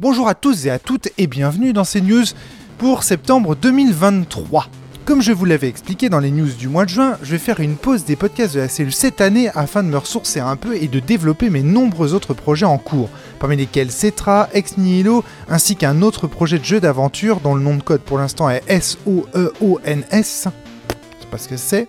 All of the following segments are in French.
Bonjour à tous et à toutes et bienvenue dans ces news pour septembre 2023. Comme je vous l'avais expliqué dans les news du mois de juin, je vais faire une pause des podcasts de la cellule cette année afin de me ressourcer un peu et de développer mes nombreux autres projets en cours, parmi lesquels Cetra, Ex Nihilo, ainsi qu'un autre projet de jeu d'aventure dont le nom de code pour l'instant est S-O-E-O-N-S. Je sais pas ce que c'est.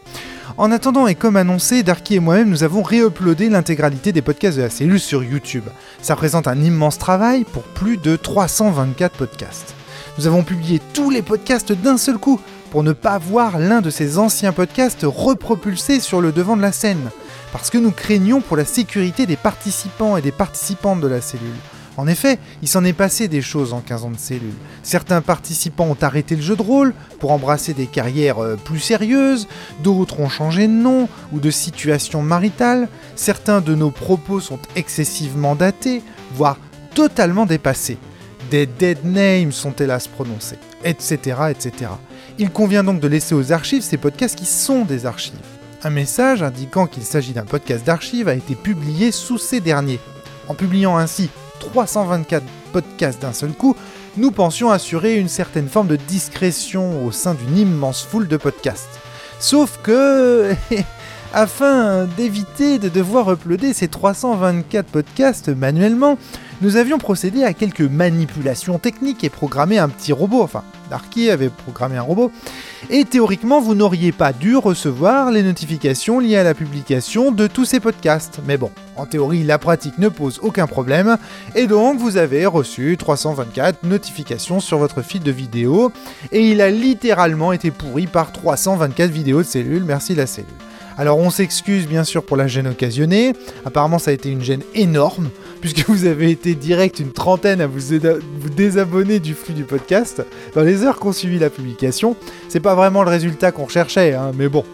En attendant, et comme annoncé, Darky et moi-même, nous avons réuploadé l'intégralité des podcasts de la cellule sur YouTube. Ça représente un immense travail pour plus de 324 podcasts. Nous avons publié tous les podcasts d'un seul coup, pour ne pas voir l'un de ces anciens podcasts repropulsé sur le devant de la scène, parce que nous craignons pour la sécurité des participants et des participantes de la cellule. En effet, il s'en est passé des choses en 15 ans de cellule. Certains participants ont arrêté le jeu de rôle pour embrasser des carrières euh, plus sérieuses, d'autres ont changé de nom ou de situation maritale, certains de nos propos sont excessivement datés, voire totalement dépassés. Des dead names sont hélas prononcés, etc. etc. Il convient donc de laisser aux archives ces podcasts qui sont des archives. Un message indiquant qu'il s'agit d'un podcast d'archives a été publié sous ces derniers. En publiant ainsi 324 podcasts d'un seul coup, nous pensions assurer une certaine forme de discrétion au sein d'une immense foule de podcasts. Sauf que, afin d'éviter de devoir uploader ces 324 podcasts manuellement, nous avions procédé à quelques manipulations techniques et programmé un petit robot, enfin, Darky avait programmé un robot, et théoriquement vous n'auriez pas dû recevoir les notifications liées à la publication de tous ces podcasts. Mais bon, en théorie la pratique ne pose aucun problème, et donc vous avez reçu 324 notifications sur votre feed de vidéo, et il a littéralement été pourri par 324 vidéos de cellules, merci la cellule. Alors on s'excuse bien sûr pour la gêne occasionnée, apparemment ça a été une gêne énorme, puisque vous avez été direct une trentaine à vous, désabonner du flux du podcast dans les heures qu'on suivi la publication. C'est pas vraiment le résultat qu'on recherchait, hein, mais bon.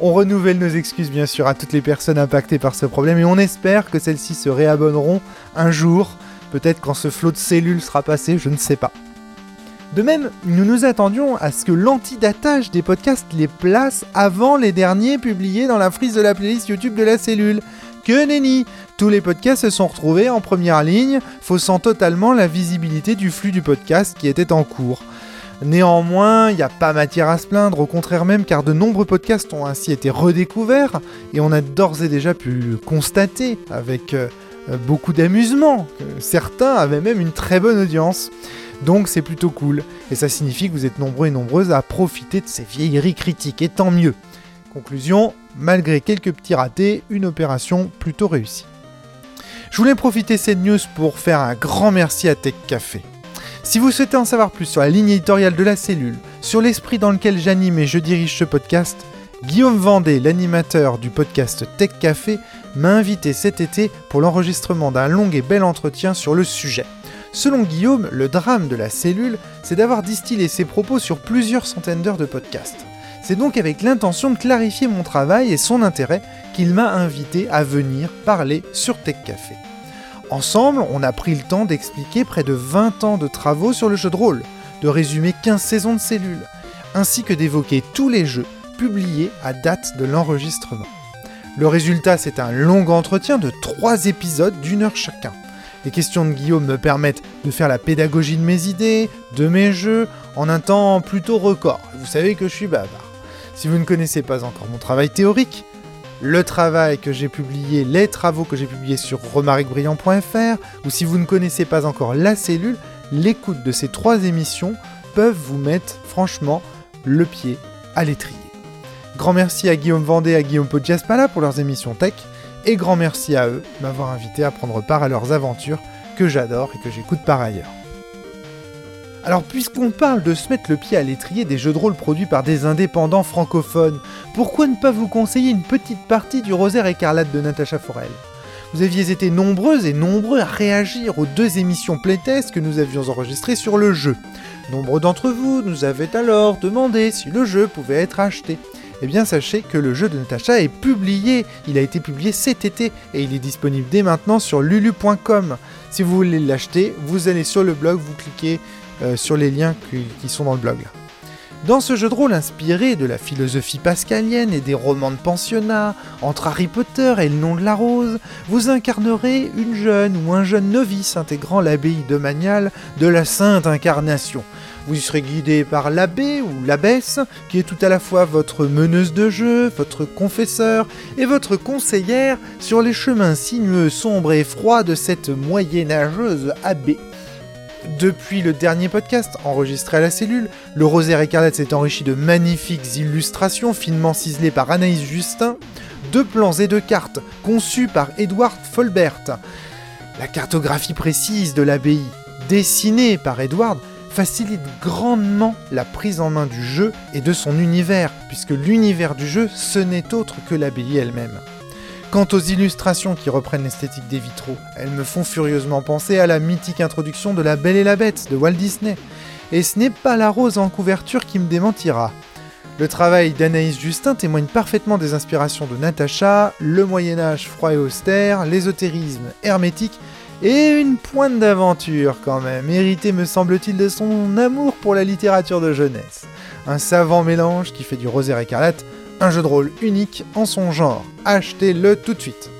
On renouvelle nos excuses bien sûr à toutes les personnes impactées par ce problème et on espère que celles-ci se réabonneront un jour, peut-être quand ce flot de cellules sera passé, je ne sais pas. De même, nous nous attendions à ce que l'antidatage des podcasts les place avant les derniers publiés dans la frise de la playlist YouTube de la cellule. Que nenni Tous les podcasts se sont retrouvés en première ligne, faussant totalement la visibilité du flux du podcast qui était en cours. Néanmoins, il n'y a pas matière à se plaindre, au contraire même, car de nombreux podcasts ont ainsi été redécouverts, et on a d'ores et déjà pu constater, avec euh, beaucoup d'amusement, que certains avaient même une très bonne audience. Donc c'est plutôt cool, et ça signifie que vous êtes nombreux et nombreuses à profiter de ces vieilleries critiques, et tant mieux. Conclusion, malgré quelques petits ratés, une opération plutôt réussie. Je voulais profiter de cette news pour faire un grand merci à Tech Café. Si vous souhaitez en savoir plus sur la ligne éditoriale de la cellule, sur l'esprit dans lequel j'anime et je dirige ce podcast, Guillaume Vendée, l'animateur du podcast Tech Café, m'a invité cet été pour l'enregistrement d'un long et bel entretien sur le sujet. Selon Guillaume, le drame de la cellule, c'est d'avoir distillé ses propos sur plusieurs centaines d'heures de podcast. C'est donc avec l'intention de clarifier mon travail et son intérêt qu'il m'a invité à venir parler sur Tech Café. Ensemble, on a pris le temps d'expliquer près de 20 ans de travaux sur le jeu de rôle, de résumer 15 saisons de cellules, ainsi que d'évoquer tous les jeux publiés à date de l'enregistrement. Le résultat, c'est un long entretien de 3 épisodes d'une heure chacun. Les questions de Guillaume me permettent de faire la pédagogie de mes idées, de mes jeux, en un temps plutôt record. Vous savez que je suis bavard. Si vous ne connaissez pas encore mon travail théorique, le travail que j'ai publié, les travaux que j'ai publiés sur remarquebrillant.fr, ou si vous ne connaissez pas encore la cellule, l'écoute de ces trois émissions peuvent vous mettre franchement le pied à l'étrier. Grand merci à Guillaume Vendée et à Guillaume Poggiaspala pour leurs émissions tech, et grand merci à eux de m'avoir invité à prendre part à leurs aventures que j'adore et que j'écoute par ailleurs. Alors puisqu'on parle de se mettre le pied à l'étrier des jeux de rôle produits par des indépendants francophones, pourquoi ne pas vous conseiller une petite partie du Rosaire écarlate de Natacha Forel? Vous aviez été nombreuses et nombreux à réagir aux deux émissions playtest que nous avions enregistrées sur le jeu. Nombreux d'entre vous nous avaient alors demandé si le jeu pouvait être acheté eh bien sachez que le jeu de Natacha est publié. Il a été publié cet été et il est disponible dès maintenant sur lulu.com. Si vous voulez l'acheter, vous allez sur le blog, vous cliquez euh, sur les liens qui, sont dans le blog. Dans ce jeu de rôle inspiré de la philosophie pascalienne et des romans de pensionnat, entre Harry Potter et le nom de la rose, vous incarnerez une jeune ou un jeune novice intégrant l'abbaye de Magnal de la Sainte Incarnation. Vous y serez guidé par l'abbé ou l'abbesse, qui est tout à la fois votre meneuse de jeu, votre confesseur et votre conseillère sur les chemins sinueux, sombres et froids de cette moyenâgeuse abbé. Depuis le dernier podcast enregistré à la cellule, le rosaire écarlate s'est enrichi de magnifiques illustrations finement ciselées par Anaïs Justin, de plans et de cartes conçus par Edward Folbert. La cartographie précise de l'abbaye, dessinée par Edward, facilite grandement la prise en main du jeu et de son univers, puisque l'univers du jeu, ce n'est autre que l'abbaye elle-même. Quant aux illustrations qui reprennent l'esthétique des vitraux, elles me font furieusement penser à la mythique introduction de La Belle et la Bête de Walt Disney. Et ce n'est pas la rose en couverture qui me démentira. Le travail d'Anaïs Justin témoigne parfaitement des inspirations de Natacha, le Moyen Âge froid et austère, l'ésotérisme hermétique et une pointe d'aventure quand même, héritée me semble-t-il de son amour pour la littérature de jeunesse. Un savant mélange qui fait du rosaire écarlate un jeu de rôle unique en son genre. Achetez-le tout de suite.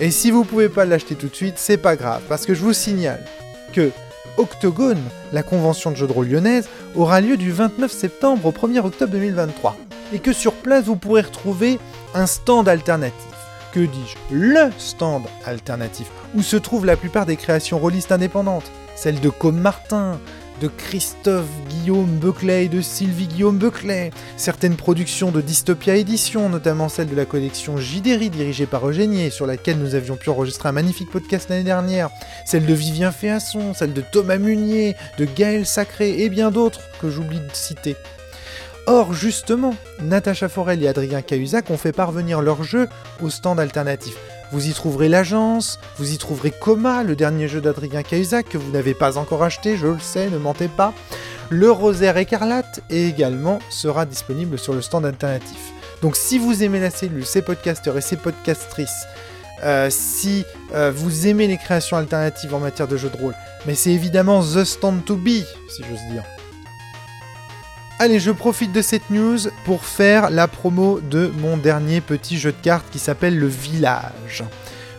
Et si vous pouvez pas l'acheter tout de suite, c'est pas grave, parce que je vous signale que Octogone, la convention de jeux de rôle lyonnaise, aura lieu du 29 septembre au 1er octobre 2023. Et que sur place, vous pourrez retrouver un stand alternatif. Que dis-je? Le stand alternatif, où se trouvent la plupart des créations rôlistes indépendantes. Celles de Com Martin, de Christophe Guillaume Buckley et de Sylvie Guillaume Buckley, certaines productions de Dystopia Édition, notamment celle de la collection Jidéry dirigée par Eugénie, sur laquelle nous avions pu enregistrer un magnifique podcast l'année dernière, celle de Vivien Féasson, celle de Thomas Munier, de Gaël Sacré et bien d'autres que j'oublie de citer. Or, justement, Natacha Forel et Adrien Cahuzac ont fait parvenir leur jeu au stand alternatif. Vous y trouverez l'agence, vous y trouverez Coma, le dernier jeu d'Adrien Cahuzac que vous n'avez pas encore acheté, je le sais, ne mentez pas. Le rosaire écarlate également sera disponible sur le stand alternatif. Donc si vous aimez la cellule, ces podcasteurs et ces podcastrices, euh, si euh, vous aimez les créations alternatives en matière de jeux de rôle, mais c'est évidemment The Stand to Be, si j'ose dire. Allez, je profite de cette news pour faire la promo de mon dernier petit jeu de cartes qui s'appelle le Village.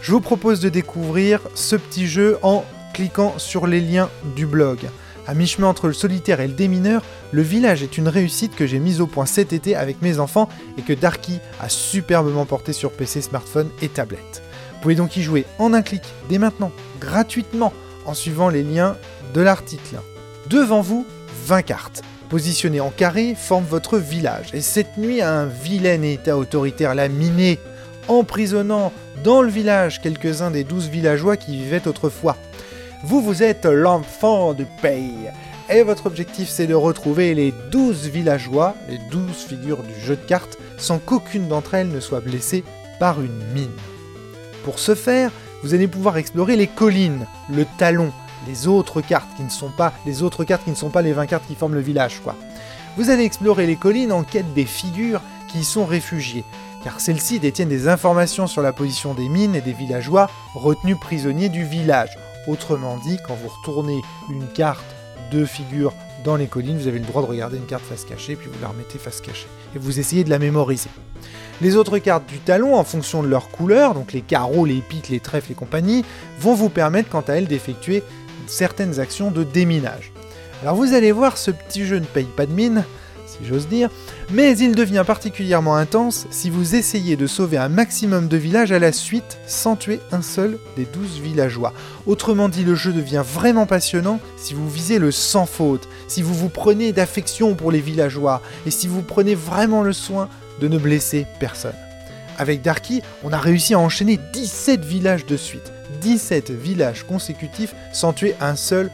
Je vous propose de découvrir ce petit jeu en cliquant sur les liens du blog. À mi-chemin entre le solitaire et le démineur, le village est une réussite que j'ai mise au point cet été avec mes enfants et que Darky a superbement porté sur PC, smartphone et tablette. Vous pouvez donc y jouer en un clic dès maintenant, gratuitement, en suivant les liens de l'article. Devant vous, 20 cartes positionné en carré, forme votre village. Et cette nuit, un vilain état autoritaire l'a miné, emprisonnant dans le village quelques-uns des douze villageois qui vivaient autrefois. Vous, vous êtes l'enfant du pays. Et votre objectif, c'est de retrouver les douze villageois, les douze figures du jeu de cartes, sans qu'aucune d'entre elles ne soit blessée par une mine. Pour ce faire, vous allez pouvoir explorer les collines, le talon, les autres cartes qui ne sont pas les autres cartes qui ne sont pas les 20 cartes qui forment le village quoi. Vous allez explorer les collines en quête des figures qui y sont réfugiées, car celles-ci détiennent des informations sur la position des mines et des villageois retenus prisonniers du village. Autrement dit, quand vous retournez une carte de figures dans les collines, vous avez le droit de regarder une carte face cachée, puis vous la remettez face cachée. Et vous essayez de la mémoriser. Les autres cartes du talon, en fonction de leur couleur, donc les carreaux, les piques, les trèfles et compagnie, vont vous permettre quant à elles d'effectuer certaines actions de déminage. Alors vous allez voir, ce petit jeu ne paye pas de mine, si j'ose dire, mais il devient particulièrement intense si vous essayez de sauver un maximum de villages à la suite sans tuer un seul des 12 villageois. Autrement dit, le jeu devient vraiment passionnant si vous visez le sans faute, si vous vous prenez d'affection pour les villageois, et si vous prenez vraiment le soin de ne blesser personne. Avec Darky, on a réussi à enchaîner 17 villages de suite. 17 villages consécutifs sans tuer un seul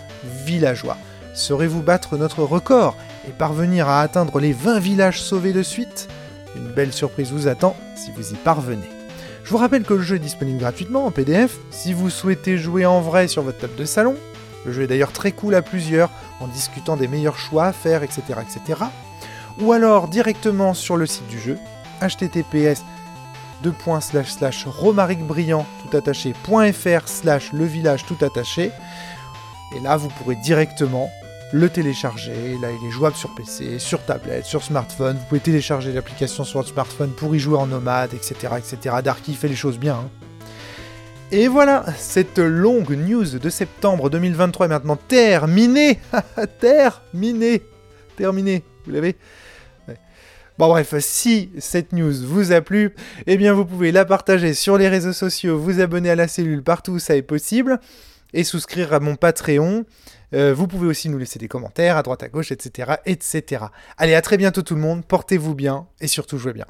villageois. Saurez-vous battre notre record et parvenir à atteindre les 20 villages sauvés de suite? Une belle surprise vous attend si vous y parvenez. Je vous rappelle que le jeu est disponible gratuitement en PDF si vous souhaitez jouer en vrai sur votre table de salon. Le jeu est d'ailleurs très cool à plusieurs en discutant des meilleurs choix à faire, etc. etc. Ou alors directement sur le site du jeu, https romaricbrillant tout attaché.fr slash le village tout attaché. Et là, vous pourrez directement le télécharger. Là, il est jouable sur PC, sur tablette, sur smartphone. Vous pouvez télécharger l'application sur votre smartphone pour y jouer en nomade, etc. etc. Darky fait les choses bien. Hein. Et voilà, cette longue news de septembre 2023 est maintenant terminée. terminée. Terminée. Vous l'avez? Bon bref, si cette news vous a plu, eh bien vous pouvez la partager sur les réseaux sociaux, vous abonner à la cellule partout où ça est possible, et souscrire à mon Patreon. Euh, vous pouvez aussi nous laisser des commentaires à droite à gauche, etc. etc. Allez, à très bientôt tout le monde, portez-vous bien, et surtout jouez bien.